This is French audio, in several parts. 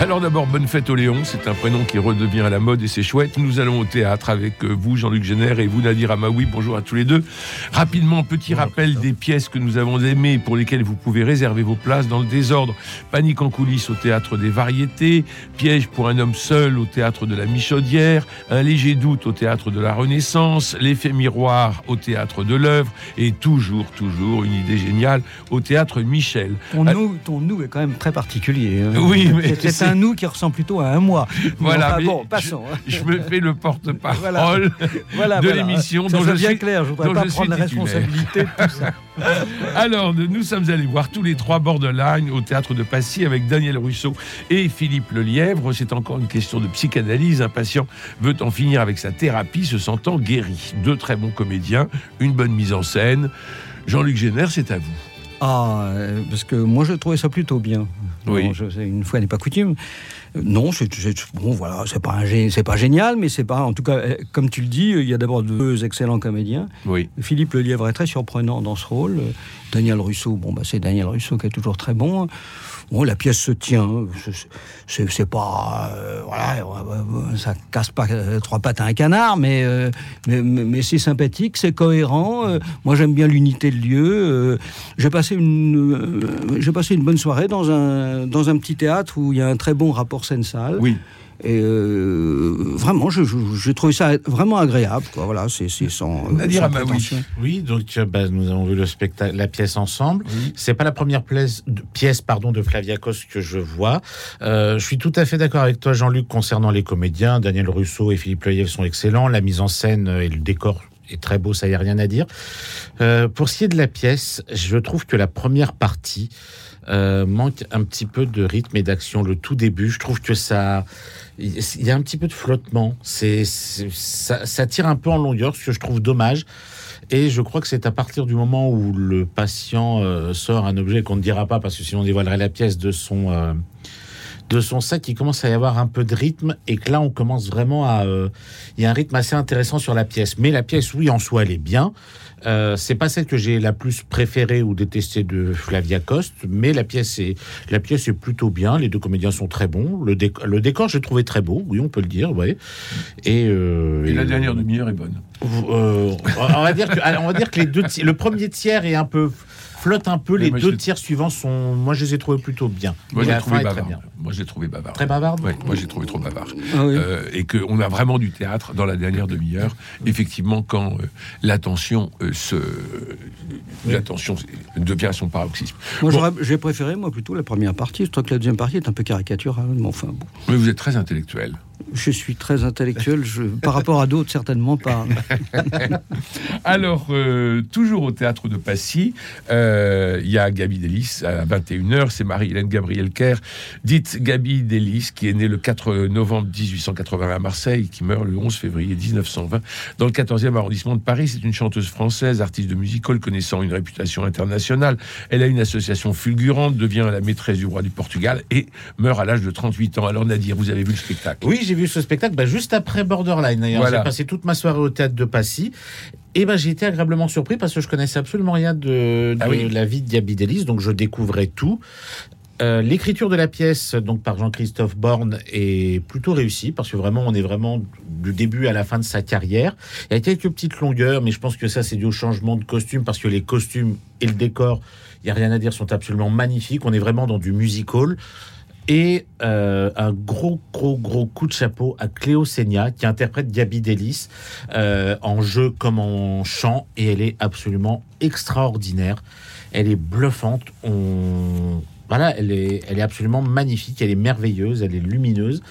Alors d'abord, bonne fête au Léon, c'est un prénom qui redevient à la mode et c'est chouette. Nous allons au théâtre avec euh, vous, Jean-Luc Génère, et vous, Nadir Amaoui. Bonjour à tous les deux. Rapidement, petit rappel des pièces que nous avons aimées pour lesquelles vous pouvez réserver vos places dans le désordre. Panique en coulisses au théâtre des variétés, Piège pour un homme seul au théâtre de la Michaudière, Un léger doute au théâtre de la Renaissance, L'effet miroir au théâtre de l'œuvre et toujours, toujours une idée géniale au théâtre Michel. Ton, nous, ton nous est quand même très particulier. hein. Oui, mais c'est un nous qui ressemble plutôt à un moi. Voilà, mais bon, passons. hein. Je me fais le porte-parole Voilà. De l'émission dont je bien suis clair, je voudrais pas prendre la responsabilité de tout ça. Alors, nous sommes allés voir tous les trois Borderline au théâtre de Passy avec Daniel Russo et Philippe Lelièvre. C'est encore une question de psychanalyse. Un patient veut en finir avec sa thérapie, se sentant guéri. Deux très bons comédiens, une bonne mise en scène. Jean-Luc Génère, c'est à vous. Ah, euh, parce que moi je trouvais ça plutôt bien. Oui. Bon, je sais, une fois n'est pas coutume. Euh, Non, c'est bon, voilà, c'est pas c'est pas génial, mais c'est pas. En tout cas, euh, comme tu le dis, il y a d'abord deux excellents comédiens. Oui. Philippe Lelièvre est très surprenant dans ce rôle. Euh, Daniel Russo, bon, bah, c'est Daniel Russo qui est toujours très bon. Bon, la pièce se tient. C'est- pas. euh, voilà, ça casse pas euh, trois pattes à un canard, mais, euh, mais, c'est sympathique, c'est cohérent. Moi, j'aime bien l'unité de lieu. J'ai passé, une, passé une bonne soirée dans un, dans un petit théâtre où il y a un très bon rapport scène-salle. Oui. Et euh, vraiment, je- je- j'ai trouvé ça vraiment agréable. Quoi. Voilà, c'est sans. Nadir sans Amaoui. prétention. Oui, donc euh, bah, nous avons vu le spectacle, la pièce ensemble. Oui. C'est pas la première pièce, de- pièce pardon, de Flaviakos que je vois. Euh, je suis tout à fait d'accord avec toi, Jean-Luc, concernant les comédiens. Daniel Russo et Philippe Leyev sont excellents. La mise en scène et le décor est très beau, ça y a rien à dire. Euh, pour ce qui est de la pièce, je trouve que la première partie euh, manque un petit peu de rythme et d'action. Le tout début, je trouve que ça, il y a un petit peu de flottement. C'est, ça tire un peu en longueur, ce que je trouve dommage. Et je crois que c'est à partir du moment où le patient euh, sort un objet qu'on ne dira pas parce que sinon on dévoilerait la pièce de son euh, de son sac qu'il commence à y avoir un peu de rythme et que là on commence vraiment à euh, il y a un rythme assez intéressant sur la pièce. Mais la pièce oui en soi elle est bien. Euh, c'est pas celle que j'ai la plus préférée ou détestée de Flavia Coste, mais la pièce est la pièce est plutôt bien. Les deux comédiens sont très bons. Le, décor, le décor j'ai trouvé très beau, oui on peut le dire, ouais. Et, euh, Et la et- dernière demi-heure est bonne. euh, on va dire que, on va dire que les deux, ti- le premier tiers est un peu flotte un peu. Mais Les moi, deux tiers suivants sont, moi, je les ai trouvés plutôt bien. Moi, j'ai trouvé très bavard. bien. Moi, j'ai trouvé bavard. Très bavarde. Ouais, moi, j'ai trouvé trop bavard. Ah oui. Euh, et qu'on a vraiment du théâtre dans la dernière demi-heure. Effectivement, quand euh, l'attention euh, se, l'attention devient à son paroxysme. Moi, Bon. j'aurais- j'ai préféré, moi, plutôt la première partie. Je trouve que la deuxième partie est un peu caricaturale. Mais enfin, bon. Mais vous êtes très intellectuel. Je suis très intellectuel, je, par rapport à d'autres, certainement pas. Alors, euh, toujours au théâtre de Passy, euh, il y a Gabi Delis à 21h. C'est Marie-Hélène Gabriel Kerr, dite Gabi Delis, qui est née le 4 novembre 1881 à Marseille, qui meurt le 11 février 1920 dans le 14e arrondissement de Paris. C'est une chanteuse française, artiste de music hall, connaissant une réputation internationale. Elle a une association fulgurante, devient la maîtresse du roi du Portugal et meurt à l'âge de 38 ans. Alors, Nadir, vous avez vu le spectacle? Oui, j'ai vu ce spectacle bah, juste après Borderline. D'ailleurs, Voilà. j'ai passé toute ma soirée au théâtre de Passy. Et ben j'ai été agréablement surpris parce que je connaissais absolument rien de, de Ah oui. la vie de Gabi Delis, donc je découvrais tout. Euh, L'écriture de la pièce, donc par Jean-Christophe Borne, est plutôt réussie parce que vraiment, on est vraiment du début à la fin de sa carrière. Il y a quelques petites longueurs, mais je pense que ça, c'est dû au changement de costume parce que les costumes et le décor, il y a rien à dire, sont absolument magnifiques. On est vraiment dans du musical. Et euh, un gros, gros, gros coup de chapeau à Cléo Senia, qui interprète Gabi Delis euh, en jeu comme en chant, et elle est absolument extraordinaire. Elle est bluffante. On... Voilà, elle est, elle est absolument magnifique, elle est merveilleuse, elle est lumineuse.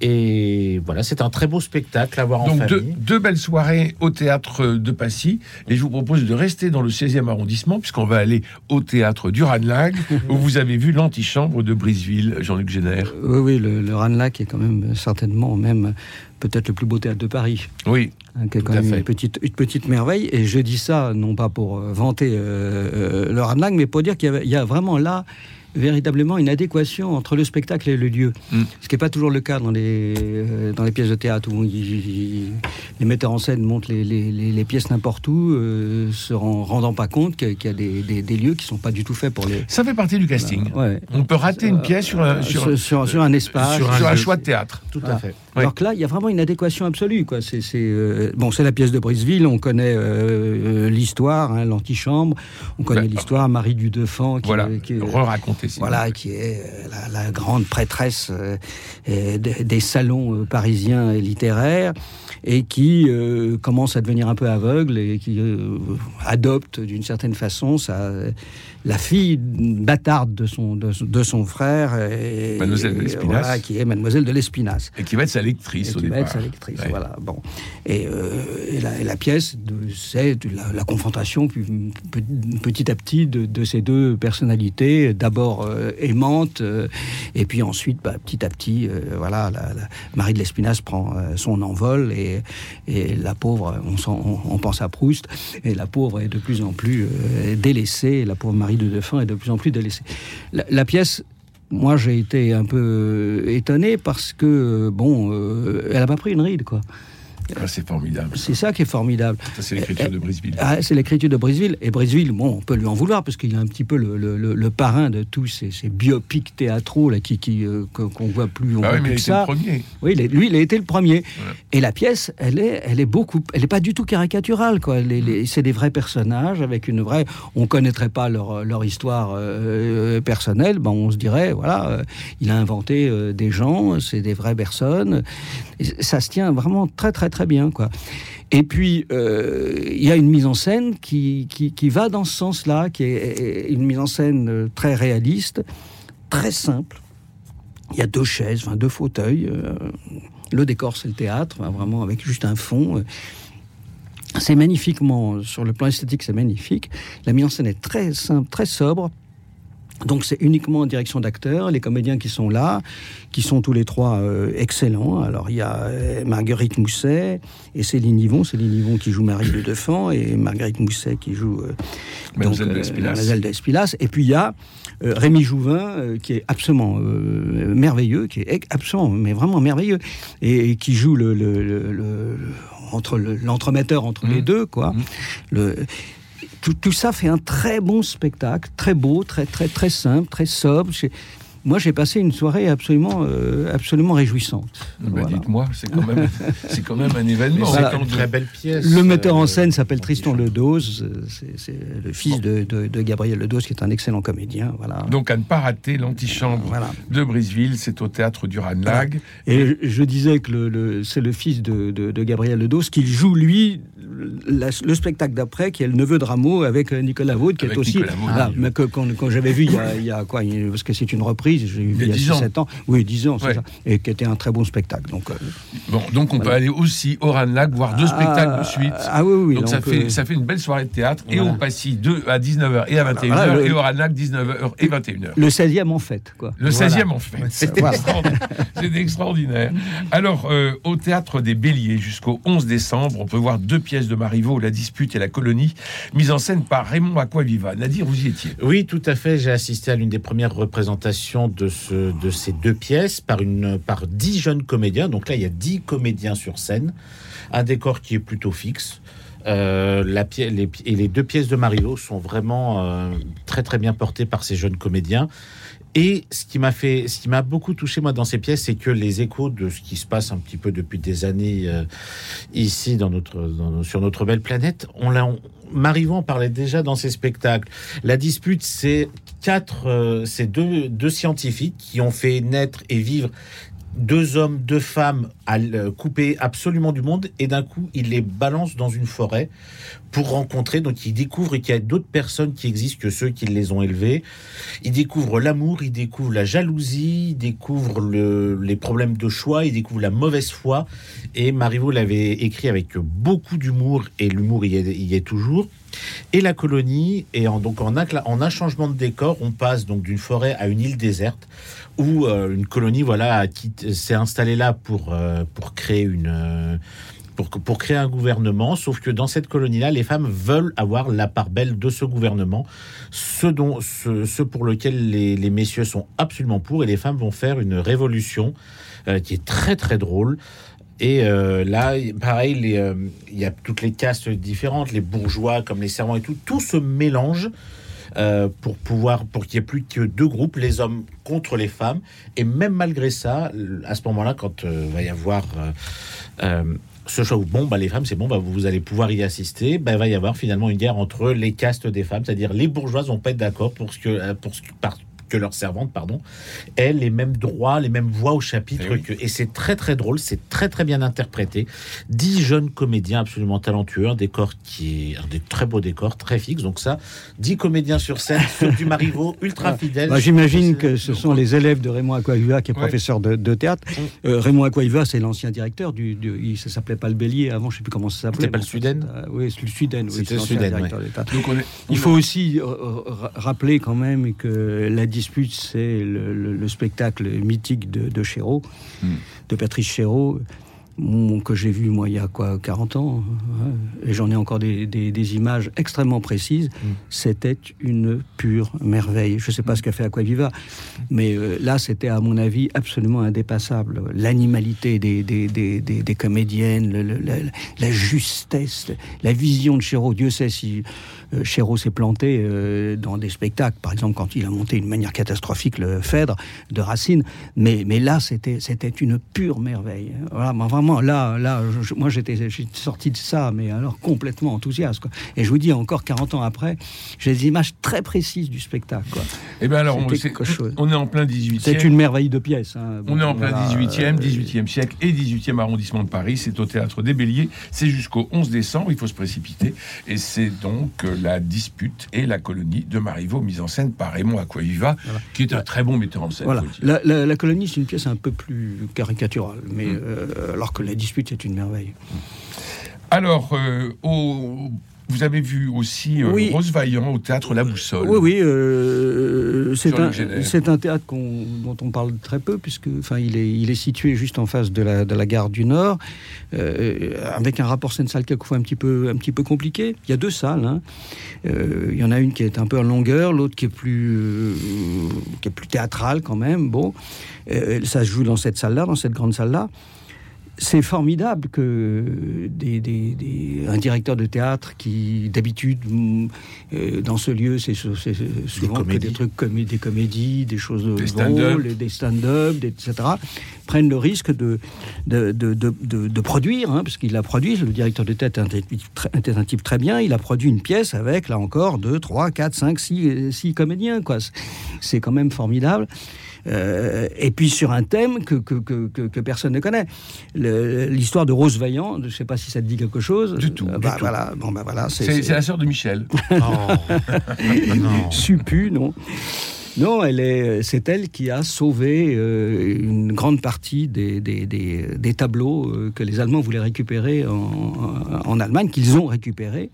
Et voilà, c'est un très beau spectacle à voir en Donc deux, famille. deux belles soirées au théâtre de Passy et je vous propose de rester dans le 16e arrondissement puisqu'on va aller au théâtre du Ranelagh où vous avez vu l'antichambre de Briseville, Jean-Luc Génère. oui, oui, le, le Ranelagh est quand même certainement même peut-être le plus beau théâtre de Paris. Oui, hein, qui est quand même une petite, une petite merveille. Et je dis ça non pas pour euh, vanter euh, euh, le Ranelagh, mais pour dire qu'il y, a vraiment là véritablement une adéquation entre le spectacle et le lieu. Mm. Ce qui n'est pas toujours le cas dans les, euh, dans les pièces de théâtre où il- il- les metteurs en scène montent les, les- les- les pièces n'importe où, euh, se ren- rendant pas compte qu'il y a- des, des- des lieux qui sont pas du tout faits pour les. Ça fait partie du casting. Ouais. On peut rater une pièce sur un, sur, sur, sur- sur un espace. sur un choix de théâtre. Tout à fait. Alors que là, il y a vraiment une adéquation absolue. Quoi. C'est, euh, bon, c'est la pièce de Briseville, on connaît euh, euh, l'histoire, hein, l'antichambre, on connaît Bah, l'histoire, Marie du Defend, qui, Voilà, qui est- re-raconter. Voilà, qui est euh, la, grande prêtresse euh, euh, des, salons parisiens littéraires, et qui commence à devenir un peu aveugle et qui adopte d'une certaine façon sa, la fille bâtarde de son, de, de son frère, et, Mademoiselle de Lespinasse. voilà, qui est Mademoiselle de l'Espinasse. Et qui va être sa lectrice Et au qui va départ. être sa lectrice, Ouais. voilà. Bon. Et, euh, et la, la pièce, c'est la, la confrontation petit à petit de, de ces deux personnalités, d'abord euh, aimantes, euh, et puis ensuite, bah, petit à petit, euh, voilà, la, Marie de l'Espinasse prend son envol, et, et la pauvre, on, on, on pense à Proust, et la pauvre est de plus en plus délaissée, la pauvre Marie de Defin est de plus en plus délaissée. La, la pièce moi, j'ai été un peu étonné parce que, euh, bon, euh, elle a pas pris une ride, quoi. Ah, c'est formidable. C'est ça qui est formidable. C'est l'écriture de Brisbane. Ah, c'est l'écriture de Briseville. Et Briseville, bon, on peut lui en vouloir parce qu'il est un petit peu le, le- le- parrain de tous ces, ces biopics théâtraux là, qui, qui, euh, qu'on voit plus, on Ah oui, mais plus il était ça. le premier. Oui, lui, il a été le premier. Et la pièce, elle est, elle est beaucoup, elle est pas du tout caricaturale, quoi. Les- les- c'est des vrais personnages avec une vraie. On connaîtrait pas leur, leur histoire euh, personnelle, ben on se dirait, voilà, euh, il a inventé euh, des gens, c'est des vraies personnes. Et ça se tient vraiment très, très, très bien, quoi. Et puis, euh, il y a une mise en scène qui, qui, va dans ce sens-là, qui est une mise en scène euh, très réaliste, très simple. Il y a deux chaises, enfin deux fauteuils. euh, le décor, c'est le théâtre, vraiment avec juste un fond. C'est magnifiquement, sur le plan esthétique, c'est magnifique. La mise en scène est très simple, très sobre. Donc c'est uniquement en direction d'acteurs, les comédiens qui sont là, qui sont tous les trois euh, excellents. Alors il y a euh, Marguerite Mousset et Céline Yvon, Céline Yvon qui joue Marie de Defend et Marguerite Mousset qui joue euh, Mademoiselle euh, Espilas. Mademoiselle de Espilas. Et puis il y a Rémi Jouvin qui est absolument merveilleux, qui est absolument, mais vraiment merveilleux, et, et qui joue le, le- le- le- entre le- l'entremetteur entre les Mhm. deux, quoi. Mhm. Le, tout, tout ça fait un très bon spectacle, très beau, très très très simple, très sobre. J'ai- Moi, j'ai passé une soirée absolument euh, absolument réjouissante. Bah, Voilà. Dites-moi, c'est quand, même, c'est quand même un événement. c'est une très belle pièce. Le metteur en euh, scène s'appelle Tristan. Ledos. euh, C'est c'est le fils de, de- de Gabriel Ledos, qui est un excellent comédien. Voilà. Donc à ne pas rater l'antichambre Voilà. de Briseville, c'est au théâtre du Ranlag. Et je, je disais que le, le- c'est le fils de, de- de Gabriel Ledos qui joue, lui, la- le spectacle d'après, qui est le neveu de Rameau avec euh, Nicolas Vaud, qui Avec est aussi. Oui. mais que, quand, quand j'avais vu il y, a, il y a quoi Parce que c'est une reprise, j'ai vu Il y a il y a 10 ans. 7 ans. Oui, 10 ans, c'est Ouais. ça. Et qui était un très bon spectacle. Donc, euh, Bon, donc on peut Voilà. aller aussi au Ranlag voir deux spectacles de suite. Ah oui, oui. donc, ça, donc, fait, euh, ça fait une belle soirée de théâtre. Et Voilà. on passy 2 à 19h et à 21h. Voilà, le- et au Ranlag, 19h et 21h. Le 16e en fait, quoi. Le Voilà. 16e en fait. C'était extraordinaire. Extraordinaire. Alors, euh, au théâtre des Béliers, jusqu'au 11 décembre, on peut voir deux pièces de Marivaux, La Dispute et La Colonie, mises en scène par Raymond Aquaviva. Nadir, vous y étiez. Oui, tout à fait. J'ai assisté à l'une des premières représentations de, ce, de ces deux pièces par, une, par dix jeunes comédiens. Donc là, il y a dix comédiens sur scène. Un décor qui est plutôt fixe. Euh, la les, et les deux pièces de Marivaux sont vraiment euh, très très bien portées par ces jeunes comédiens. Et ce qui m'a fait, ce qui m'a beaucoup touché moi dans ces pièces, c'est que les échos de ce qui se passe un petit peu depuis des années euh, ici sur notre belle planète, on l'a, en parlait déjà dans ses spectacles. La dispute, c'est quatre, euh, c'est deux, deux scientifiques qui ont fait naître et vivre deux hommes, deux femmes l- couper absolument du monde et d'un coup ils les balancent dans une forêt pour rencontrer. Donc ils découvrent qu'il y a d'autres personnes qui existent que ceux qui les ont élevés. Ils découvrent l'amour, ils découvrent la jalousie, ils découvrent le- les problèmes de choix, ils découvrent la mauvaise foi. Et Marivaux l'avait écrit avec beaucoup d'humour et l'humour y est toujours. Et la colonie, et en, donc en un, changement de décor, on passe donc d'une forêt à une île déserte où euh, une colonie voilà s'est installée là pour euh, pour créer une euh, pour, pour créer un gouvernement, sauf que dans cette colonie-là, les femmes veulent avoir la part belle de ce gouvernement, ce, dont, ce, pour lequel les, messieurs sont absolument pour, et les femmes vont faire une révolution qui est très très drôle. Et euh, là, pareil, euh, il y a toutes les castes différentes, les bourgeois comme les servants et tout, tout se mélange euh, pour pouvoir, pour qu'il y ait plus que deux groupes, les hommes contre les femmes. Et même malgré ça, à ce moment-là, quand va y avoir ce choix où bon, bah, les femmes, c'est bon, bah, vous allez pouvoir y assister, bah, va y avoir finalement une guerre entre les castes des femmes, c'est-à-dire les bourgeoises vont pas être d'accord pour ce que, pour ce par- que leurs servantes, pardon, aient les mêmes droits, les mêmes voix au chapitre. Eh oui. que, et c'est très très drôle, c'est très très bien interprété. Dix jeunes comédiens absolument talentueux, un décor qui est un des très beaux décors, très fixe. Donc ça, dix comédiens sur scène, sur du Marivaux, ultra fidèle. Bah, J'imagine que ce sont les élèves de Raymond Aquaviva, qui est Ouais. professeur de, de théâtre. Mm. Euh, Raymond Aquaviva, c'est l'ancien directeur du. du il, ça s'appelait pas le Bélier avant, je sais plus comment ça s'appelait. C'était pas le Suden euh, Oui, c'est le Suden. Oui, le Suden. Donc on est, Il faut aussi euh, ra- rappeler quand même que la dispute, c'est le, le- le spectacle mythique de, de Chéreau, Mm. de Patrice Chéreau, que j'ai vu moi il y a quoi 40 ans, hein, et j'en ai encore des, des- des images extrêmement précises. C'était une pure merveille. Je ne sais pas ce qu'a fait Aquaviva, mais euh, là c'était à mon avis absolument indépassable. L'animalité des, comédiennes, le- le- la, la justesse, la vision de Chéreau. Dieu sait si Chéreau s'est planté euh, dans des spectacles, par exemple quand il a monté d'une manière catastrophique le Phèdre de Racine, mais, mais là c'était une pure merveille. Voilà, vraiment là là, je- moi j'étais sorti de ça, mais alors complètement enthousiaste. Quoi. Et je vous dis encore 40 ans après, j'ai des images très précises du spectacle. Quoi. eh ben alors, on, quelque chose. on est en plein 18e. C'est une merveille de pièce. hein. On est en plein voilà, 18e, euh, 18e siècle et 18e arrondissement de Paris. C'est au théâtre des Béliers. C'est jusqu'au 11 décembre. Il faut se précipiter. Et c'est donc euh, la dispute et la colonie de Marivaux, mise en scène par Raymond Aquaviva, qui est un très bon metteur en scène. Voilà. La, la- la colonie, c'est une pièce un peu plus caricaturale, mais Mm. euh, alors que la dispute, c'est une merveille. Alors, euh, au- vous avez vu aussi euh, Oui. Rose Vaillant au théâtre La Boussole. Oui, oui, euh, c'est un, théâtre dont on parle très peu, puisque enfin, il, est, il est situé juste en face de la, de la gare du Nord, euh, avec un rapport scène-salle quelquefois un petit, peu, un petit peu compliqué. Il y a deux salles. hein. Euh, il y en a une qui est un peu en longueur, l'autre qui, est plus, euh, qui est plus théâtrale quand même. Bon, Euh, ça se joue dans cette salle-là, dans cette grande salle-là. C'est formidable que des, des- des- un directeur de théâtre qui, d'habitude, mm, euh, dans ce lieu, c'est sou- c'est souvent que comédies. des trucs comme des comédies, des choses Des stand-up. drôles, des stand-up, des- etc., prennent le risque de, de, de, de- de- de produire, hein, parce qu'il a produit, le directeur de tête est un type très- est un type très bien, il a produit une pièce avec, là encore, 2, 3, 4, 5, 6, six comédiens. quoi. C'est- C'est quand même formidable. Euh, et puis sur un thème que, que, que, que- que personne ne connaît. L'histoire de Rose Vaillant, je ne sais pas si ça te dit quelque chose. Du tout, Euh, du bah, tout. Voilà, bon, bah, voilà, c'est- la sœur de Michel. non. Suppu, non non, elle est, c'est elle qui a sauvé euh, une grande partie des, des, des- des tableaux euh, que les Allemands voulaient récupérer en, en Allemagne, qu'ils ont récupérés.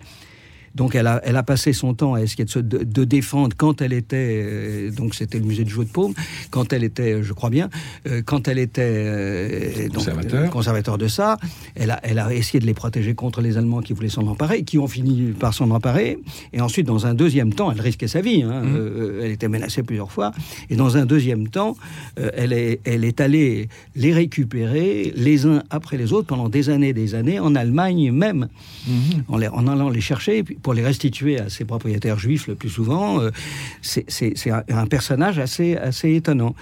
Donc elle a, elle a passé son temps à essayer de se de, de défendre quand elle était, euh, donc c'était le musée du jeu de paume, quand elle était, je crois bien, euh, quand elle était euh, donc, Conservateur. euh, conservateur de ça, elle a, elle a essayé de les protéger contre les Allemands qui voulaient s'en emparer, qui ont fini par s'en emparer. Et ensuite, dans un deuxième temps, elle risquait sa vie. hein, Mmh. euh, elle était menacée plusieurs fois. Et dans un deuxième temps, euh, elle, est, elle est allée les récupérer les uns après les autres pendant des années et des années en Allemagne même en, les- en allant les chercher puis pour les restituer à ses propriétaires juifs le plus souvent. euh, c'est un, personnage assez, assez étonnant.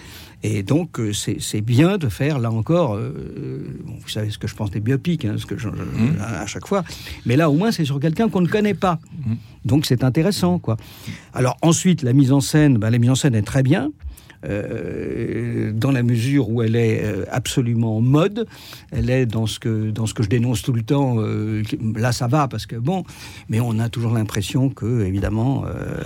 Et donc, euh, c'est bien de faire, là encore, euh, bon, vous savez ce que je pense des biopics, hein, ce que je- je- à, à chaque fois, mais là, au moins, c'est sur quelqu'un qu'on ne connaît pas. Donc, c'est intéressant, quoi. Alors, ensuite, la mise en scène, ben, la mise en scène est très bien. Euh, dans la mesure où elle est euh, absolument en mode, elle est dans ce que dans ce que je dénonce tout le temps. euh, là, ça va parce que bon, mais on a toujours l'impression que évidemment, euh,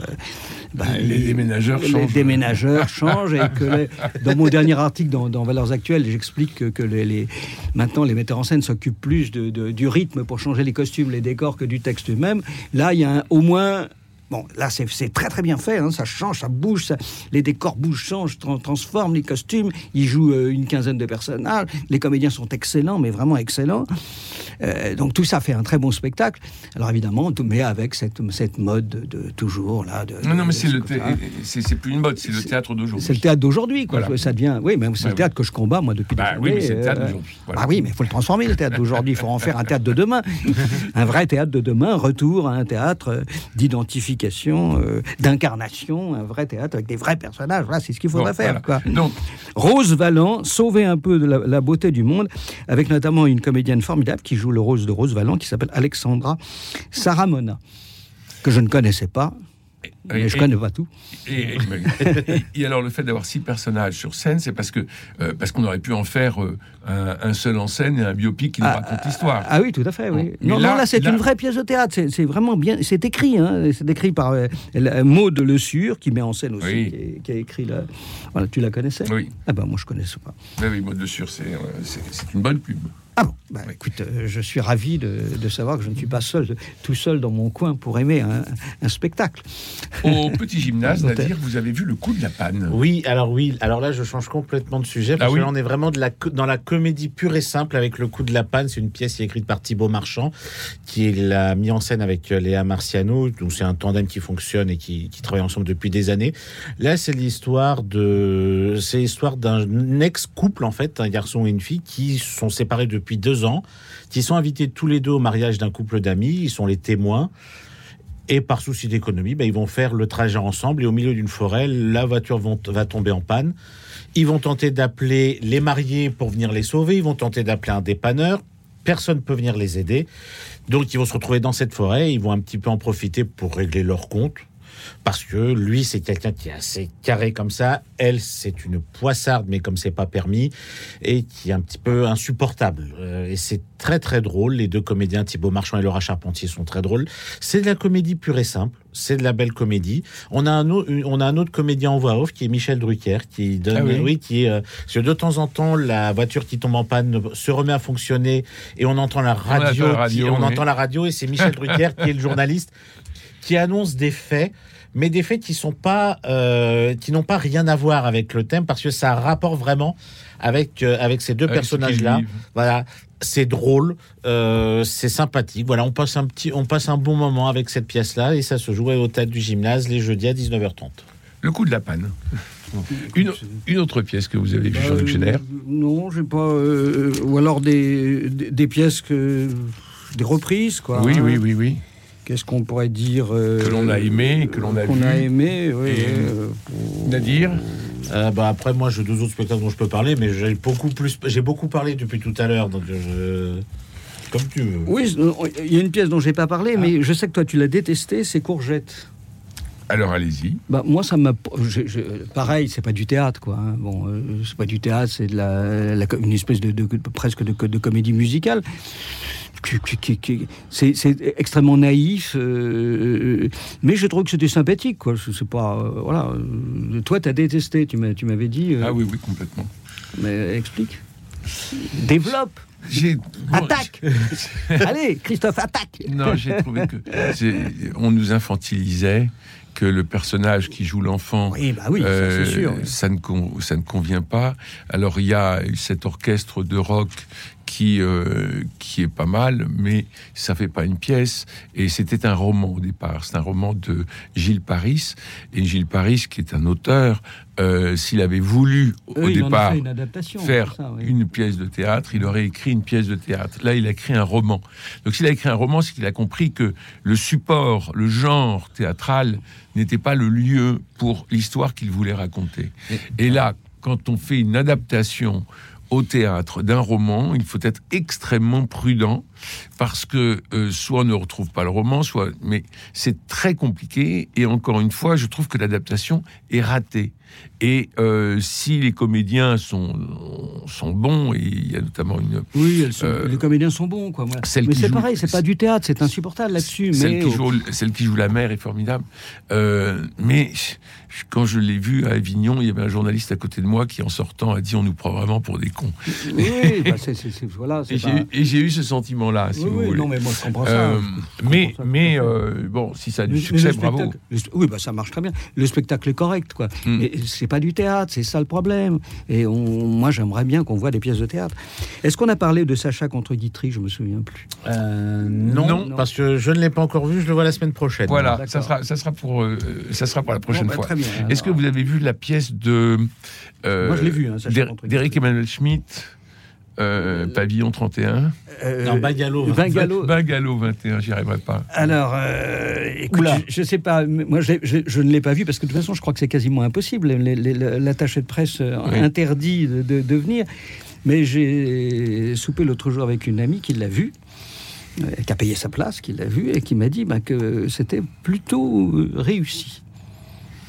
ben, Les déménageurs les changent. déménageurs changent et que les- dans mon dernier article dans, dans Valeurs Actuelles, j'explique que, que les, les- maintenant les metteurs en scène s'occupent plus de, de- du rythme pour changer les costumes, les décors que du texte même. Là, il y a un- au moins Bon, là, c'est très très bien fait, hein, ça change, ça bouge, ça- les décors bougent, changent, tran- transforment, les costumes, ils jouent euh, une quinzaine de personnages, les comédiens sont excellents, mais vraiment excellents. Euh, donc tout ça fait un très bon spectacle. Alors évidemment, tout, mais avec cette, cette mode de, de toujours, là. De, Non, non, mais c'est c'est plus une mode, c'est le théâtre d'aujourd'hui. C'est le théâtre d'aujourd'hui, quoi. Voilà. Ça devient. Oui, mais c'est Ouais, le théâtre que je combats, moi, depuis Bah des oui, années, mais c'est le théâtre euh, d'aujourd'hui. Voilà. Ah oui, mais il faut le transformer, le théâtre d'aujourd'hui. Il faut en faire un théâtre de demain. Un vrai théâtre de demain, retour à un théâtre euh, euh, d'incarnation, un vrai théâtre avec des vrais personnages. Voilà, c'est ce qu'il faudrait Bon, faire. voilà. quoi. Donc, Rose Valland, sauver un peu de la, la beauté du monde, avec notamment une comédienne formidable qui joue le rose de Rose Valland, qui s'appelle Alexandra Saramona, que je ne connaissais pas, mais et- je connais pas tout. Et, et- et alors le fait d'avoir six personnages sur scène, c'est parce que euh, parce qu'on aurait pu en faire euh, un, un seul en scène et un biopic qui nous Ah, raconte l'histoire. Ah oui, tout à fait. Oui. Mais Non, là- non, là, c'est là- une vraie pièce de théâtre. C'est- vraiment bien. C'est écrit. Hein. C'est écrit par euh, la- Maud Le Sur, qui met en scène aussi, Oui. qui, est- qui a écrit la. Voilà, tu la connaissais? Oui, Ah ben moi je connaissais pas. oui, oui, c'est euh, c'est c'est une bonne pub. Ah bon, bah, écoute, euh, je suis ravi de, de savoir que je ne suis pas seul, tout seul dans mon coin pour aimer un, un spectacle. Au petit gymnase. Nadir, vous avez vu le coup de la panne. Oui, alors oui, alors là je change complètement de sujet parce Ah oui que là on est vraiment de la, co- dans la comédie pure et simple avec le coup de la panne. C'est une pièce qui est écrite par Thibaut Marchand, qui l'a mis en scène avec euh, Léa Marciano. Donc c'est un tandem qui fonctionne et qui, qui travaille ensemble depuis des années. Là c'est l'histoire de, c'est l'histoire d'un ex-couple en fait, un garçon et une fille qui sont séparés depuis deux ans, sont invités tous les deux au mariage d'un couple d'amis. Ils sont les témoins. Et par souci d'économie, ben, ils vont faire le trajet ensemble. Et au milieu d'une forêt, la voiture va tomber en panne. Ils vont tenter d'appeler les mariés pour venir les sauver. Ils vont tenter d'appeler un dépanneur. Personne ne peut venir les aider. Donc ils vont se retrouver dans cette forêt. Ils vont un petit peu en profiter pour régler leur compte. Parce que lui, c'est quelqu'un qui est assez carré comme ça. Elle, c'est une poissarde, mais comme c'est pas permis, et qui est un petit peu insupportable. Euh, et c'est très très drôle. Les deux comédiens, Thibaut Marchand et Laura Charpentier, sont très drôles. C'est de la comédie pure et simple. C'est de la belle comédie. On a un autre, on a un autre comédien en voix off qui est Michel Drucker, qui donne, Ah oui. qui est, euh, parce que de temps en temps, la voiture qui tombe en panne se remet à fonctionner et on entend la radio, entend la qui- radio, on oui. entend la radio et c'est Michel Drucker qui est le journaliste qui annonce des faits, mais des faits qui sont pas, euh, qui n'ont pas rien à voir avec le thème parce que ça a rapport vraiment avec euh, avec ces deux personnages-là. Voilà, c'est drôle, euh, c'est sympathique. Voilà, on passe un petit, on passe un bon moment avec cette pièce-là et ça se jouait au théâtre du gymnase les jeudis à 19h30. Le coup de la panne. Une, une autre pièce que vous avez vue, Jean-Luc Euh, Génère. Non, j'ai pas. euh, ou alors des, des, des pièces que. des reprises, quoi. Oui, hein. oui, oui, oui. Qu'est-ce qu'on pourrait dire euh, Que l'on a aimé, que l'on a qu'on a aimé, oui. Et- euh, pour- Nadir? Euh, bah après, moi, j'ai deux autres spectacles dont je peux parler, mais j'ai beaucoup plus, j'ai beaucoup parlé depuis tout à l'heure, donc je, comme tu veux. Oui, il y a une pièce dont j'ai pas parlé, mais je sais que toi tu l'as détestée, c'est Courgette. Alors allez-y. Bah, moi, ça m'a. je- je- Pareil, c'est pas du théâtre, quoi. hein. Bon, euh, c'est pas du théâtre, c'est de la, la- une espèce de, de- presque de, de comédie musicale. C'est c'est extrêmement naïf, euh, mais je trouve que c'était sympathique, quoi. Sais pas, euh, voilà. Euh, Toi, t'as détesté, tu m'as- tu m'avais dit. euh, Ah oui, oui, complètement. Mais explique. Développe. J'ai Attaque. Allez, Christophe, attaque. Non, j'ai trouvé que c'est- on nous infantilisait, que le personnage qui joue l'enfant, Oui, bah oui, euh, c'est sûr. ça ne con- ça ne convient pas. Alors il y a cet orchestre de rock qui euh, qui est pas mal, mais ça fait pas une pièce. Et c'était un roman au départ. C'est un roman de Gilles Paris. Et Gilles Paris, qui est un auteur, euh, s'il avait voulu au départ une adaptation. faire c'est ça, oui. une pièce de théâtre, il aurait écrit une pièce de théâtre. Là, il a écrit un roman. Donc, s'il a écrit un roman, c'est qu'il a compris que le support, le genre théâtral n'était pas le lieu pour l'histoire qu'il voulait raconter. Et là, quand on fait une adaptation au théâtre d'un roman, il faut être extrêmement prudent parce que euh, soit on ne retrouve pas le roman, soit mais c'est très compliqué et encore une fois, je trouve que l'adaptation est ratée. Et euh, si les comédiens sont sont bons et il y a notamment une Oui, sont- Euh, les comédiens sont bons, quoi. voilà. Mais c'est pareil, c'est pas du théâtre, c'est insupportable là-dessus. Celle Mais qui, joue, celle qui joue la mère est formidable. Euh, mais quand je l'ai vue à Avignon, il y avait un journaliste à côté de moi qui, en sortant, a dit on nous prend vraiment pour des cons. oui, bah, c'est, voilà, pas- et j'ai eu ce sentiment-là. Si Oui, vous oui, voulez. non, mais moi, je comprends ça. Euh, comprends mais ça euh, bon, si ça a du Mais- succès, bravo. le- oui, bah, ça marche très bien. Le spectacle est correct, quoi. Hmm. Mais c'est pas du théâtre, c'est ça le problème. Et on, moi, j'aimerais bien qu'on voit des pièces de théâtre. Est-ce qu'on a parlé de Sacha contre Guitry? Je me souviens plus. Euh, non, Non. parce que je ne l'ai pas encore vu, je le vois la semaine prochaine. Voilà, ça sera, ça sera pour, euh, ça sera pour la prochaine Bon, bah, fois. Très bien. Est-ce que vous avez vu la pièce de euh, Moi, je l'ai vu, hein, Sacha d'Éric Emmanuel Schmitt, euh, Pavillon 31, euh, Non, Bagalo. Bungalow. Bungalow 21, j'y arriverai pas. Alors, euh, écoute, je, je sais pas. Moi, je, l'ai- je- je ne l'ai pas vu parce que de toute façon, je crois que c'est quasiment impossible. L'attaché de presse euh, Oui. interdit de, de- de venir. Mais j'ai soupé l'autre jour avec une amie qui l'a vu, euh, qui a payé sa place, qui l'a vu et qui m'a dit bah, que c'était plutôt réussi.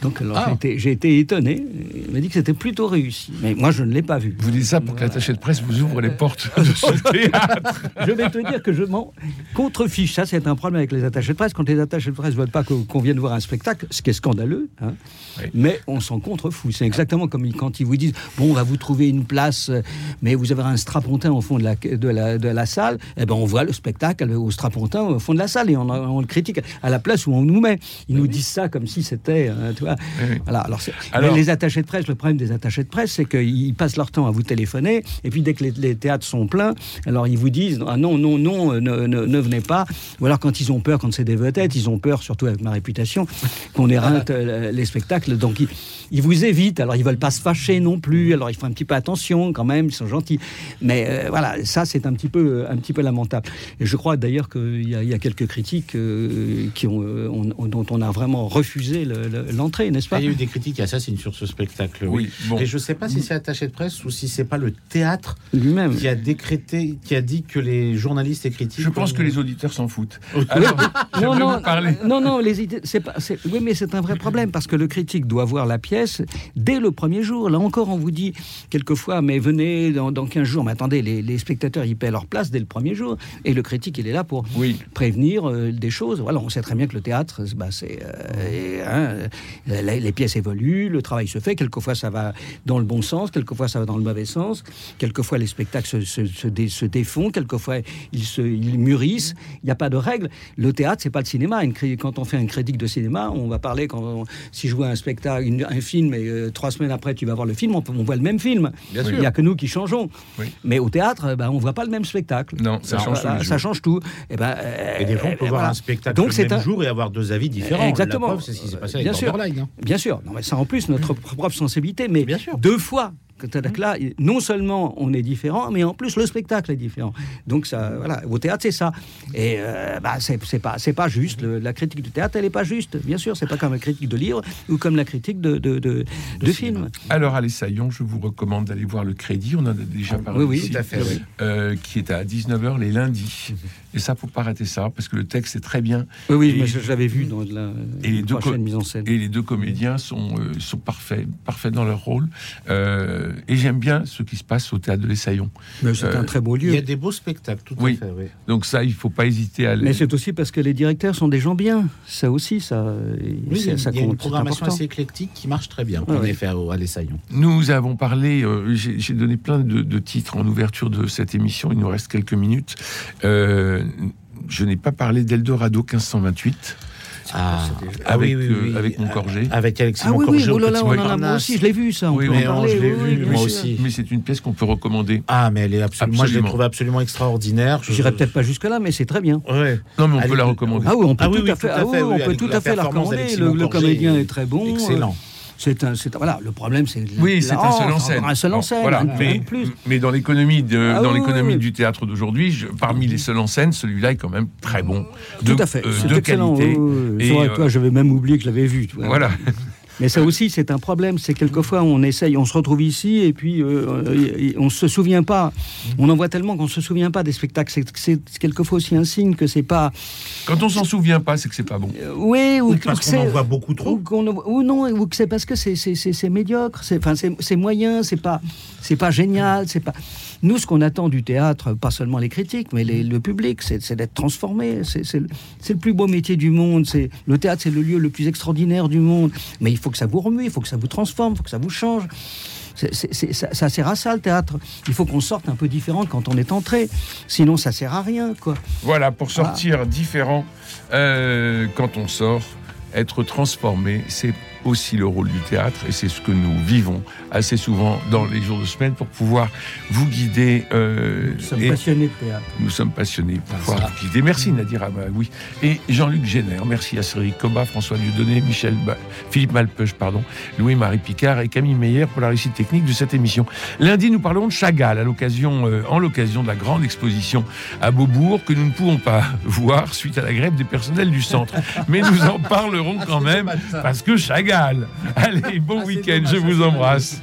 Donc, Ah. j'ai été- étonné. Il m'a dit que c'était plutôt réussi. Mais moi, je ne l'ai pas vu. Vous dites ça pour que l'attaché de presse vous ouvre les portes de ce théâtre. Je vais te dire que je m'en contrefiche. Ça, c'est un problème avec les attachés de presse. Quand les attachés de presse ne veulent pas qu'on vienne voir un spectacle, ce qui est scandaleux, hein, Oui. mais on s'en contrefout. C'est exactement comme quand ils vous disent Bon, on va vous trouver une place, euh, mais vous avez un strapontin au fond de la, de la, de la salle. Eh ben, on voit le spectacle au strapontin au fond de la salle et on, on le critique à la place où on nous met. Ils nous disent ça comme si c'était. euh, vois. Oui, oui. Voilà. Alors, les attachés de presse, le problème des attachés de presse, c'est qu'ils passent leur temps à vous téléphoner, et puis dès que les, les théâtres sont pleins, alors ils vous disent ah non, non, non, euh, ne, ne- ne venez pas. Ou alors quand ils ont peur, quand c'est des vedettes, ils ont peur, surtout avec ma réputation, qu'on éreinte euh, les spectacles. Donc ils, ils vous évitent. Alors ils veulent pas se fâcher non plus. Alors ils font un petit peu attention quand même. Ils sont gentils. Mais euh, voilà, ça c'est un petit peu, un petit peu lamentable. Et je crois d'ailleurs qu'il y, a- il y a quelques critiques euh, qui ont, on- dont on a vraiment refusé le- le- n'est-ce pas Il y a eu des critiques assassines sur ce spectacle. Oui, bon. Et je ne sais pas si c'est attaché de presse ou si c'est pas le théâtre Lui-même. qui a décrété, qui a dit que les journalistes et critiques. Je pense que les auditeurs s'en foutent. Alors, non, non, vous parler. non, non, les idées, c'est pas, c'est- oui, mais c'est un vrai problème parce que le critique doit voir la pièce dès le premier jour. Là encore, on vous dit quelquefois, mais venez dans, dans 15 jours. Mais attendez, les, les spectateurs, ils paient leur place dès le premier jour. Et le critique, il est là pour Oui. prévenir euh, des choses. Voilà, on sait très bien que le théâtre, bah, c'est, euh, et, hein, euh, les, les pièces évoluent, le travail se fait. Quelquefois, ça va dans le bon sens, quelquefois, ça va dans le mauvais sens. Quelquefois, les spectacles se, se, se dé- se défont, quelquefois, ils, se, ils mûrissent. Il n'y a pas de règle. Le théâtre, c'est pas le cinéma. Une quand on fait un critique de cinéma, on va parler quand on- si je vois un spectacle, une- un film, et euh, trois semaines après, tu vas voir le film, on, voit le même film. Bien Il n'y a que nous qui changeons. Oui. Mais au théâtre, ben, on voit pas le même spectacle. Non, ça change ça tout. Et, ben, euh, Et des fois, on peut euh, voir voilà. un spectacle Donc, le même un- jour et avoir deux avis différents. Exactement. La preuve, c'est ce qui s'est passé avec Bien sûr. Hein. Bien sûr, non, mais ça en plus, notre propre sensibilité, mais Bien sûr. deux fois. Que là, non seulement on est différent, mais en plus le spectacle est différent. Donc ça, voilà, au théâtre c'est ça. Et euh, bah, c'est pas, c'est pas juste. Le- la critique du théâtre, elle est pas juste. Bien sûr, c'est pas comme la critique de livre ou comme la critique de de, de, de film. Alors, à l'Essaillon, je vous recommande d'aller voir le Crédit. On en a déjà parlé Oui, oui, ici, Tout à fait, oui. euh, qui est à 19h les lundis. Et ça, faut pas rater ça, parce que le texte est très bien. Oui, oui, Et- mais je, je l'avais vu dans la Et les deux prochaine co- mise en scène. Et les deux comédiens sont, euh, sont parfaits, parfaits dans leur rôle. Euh, et j'aime bien ce qui se passe au théâtre de l'Essaillon. Mais c'est euh, un très beau lieu. Il y a des beaux spectacles, tout Oui. à fait. Oui. Donc ça, il faut pas hésiter à aller. Mais c'est aussi parce que les directeurs sont des gens bien. Ça aussi, ça, Oui, c'est- ça il y a une compte. programmation important. assez éclectique qui marche très bien, Ah en oui. effet, au- à l'Essaillon. Nous avons parlé, euh, j'ai j'ai donné plein de, de titres en ouverture de cette émission, il nous reste quelques minutes. Euh, je n'ai pas parlé d'Eldorado 1528. Ah, Avec, euh, avec Moncorgé. Avec Alexis Ah oui, oui, Moncorgé oh là là, on en a, moi aussi, je l'ai vu ça. On Oui, oui, mais parler. je l'ai oui, vu, oui, moi sûr. aussi. Mais c'est une pièce qu'on peut recommander. Ah, mais elle est absolument. Moi, je l'ai Absolument. trouvé absolument extraordinaire. Je- J'irai peut-être pas jusque-là, mais c'est très bien. Ouais. Non, mais on Allez, peut la euh, recommander. Ah oui, on peut Ah oui, tout oui, à fait, tout à ah oui, fait, on oui, peut tout la à fait la recommander. Le, comédien est est très bon. Excellent. C'est un, c'est voilà, le problème c'est Oui, c'est un seul en scène. Un seul en scène. voilà. Mais, plus. mais dans l'économie de, Ah dans oui, l'économie oui. du théâtre d'aujourd'hui, parmi les seuls en scène, celui-là est quand même très bon. Tout à fait. euh, c'est de excellent. qualité. Et, euh, toi, j'avais même oublié que je l'avais vu. Voilà. Mais ça aussi, c'est un problème. C'est quelquefois, on essaye, on se retrouve ici et puis euh, on se souvient pas. On en voit tellement qu'on se souvient pas des spectacles. C'est- quelquefois aussi un signe que c'est pas. Quand on s'en souvient pas, c'est que c'est pas bon. Euh, oui, ou, Ou parce qu'on en voit beaucoup ou, trop. ou non, ou que c'est parce que c'est- médiocre, c'est enfin, c'est- c'est moyen, c'est pas, c'est pas génial, c'est pas. Nous, ce qu'on attend du théâtre, pas seulement les critiques, mais les- le public, c'est d'être transformé. C'est le, plus beau métier du monde. C'est le théâtre, c'est le lieu le plus extraordinaire du monde. Mais il faut que ça vous remue, il faut que ça vous transforme, il faut que ça vous change. ça, sert à ça le théâtre. Il faut qu'on sorte un peu différent quand on est entré. Sinon, ça sert à rien, quoi. Voilà, pour sortir différent euh, quand on sort, être transformé, c'est aussi le rôle du théâtre et c'est ce que nous vivons assez souvent dans les jours de semaine pour pouvoir vous guider. Euh, nous sommes passionnés de théâtre. Nous sommes passionnés pour pouvoir vous guider. Merci Nadir oui. Et Jean-Luc Génère, merci à Cédric Coba, François Dieudonné, Michel Philippe Malpeuch, pardon, Louis-Marie Picard et Camille Meyer pour la réussite technique de cette émission. Lundi, nous parlerons de Chagall à l'occasion, euh, en l'occasion de la grande exposition à Beaubourg que nous ne pouvons pas voir suite à la grève des personnels du centre. Mais nous en parlerons quand même parce que Chagall Allez, bon ah, week-end, je vous embrasse.